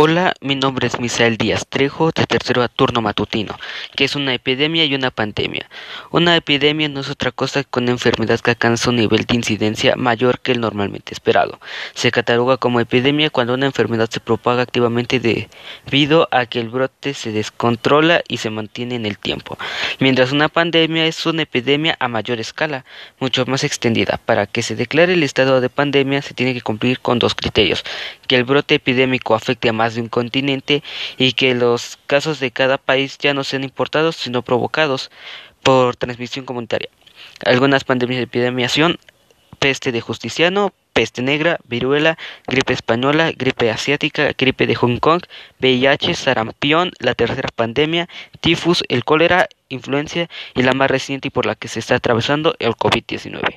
Hola, mi nombre es Misael Díaz Trejo, de tercero turno matutino, que es una epidemia y una pandemia. Una epidemia no es otra cosa que una enfermedad que alcanza un nivel de incidencia mayor que el normalmente esperado. Se cataloga como epidemia cuando una enfermedad se propaga activamente debido a que el brote se descontrola y se mantiene en el tiempo, mientras una pandemia es una epidemia a mayor escala, mucho más extendida. Para que se declare el estado de pandemia se tiene que cumplir con dos criterios, que el brote epidémico afecte a de un continente y que los casos de cada país ya no sean importados sino provocados por transmisión comunitaria. Algunas pandemias de epidemiación, peste de Justiciano, peste negra, viruela, gripe española, gripe asiática, gripe de Hong Kong, VIH, sarampión, la tercera pandemia, tifus, el cólera, influencia y la más reciente y por la que se está atravesando el COVID-19.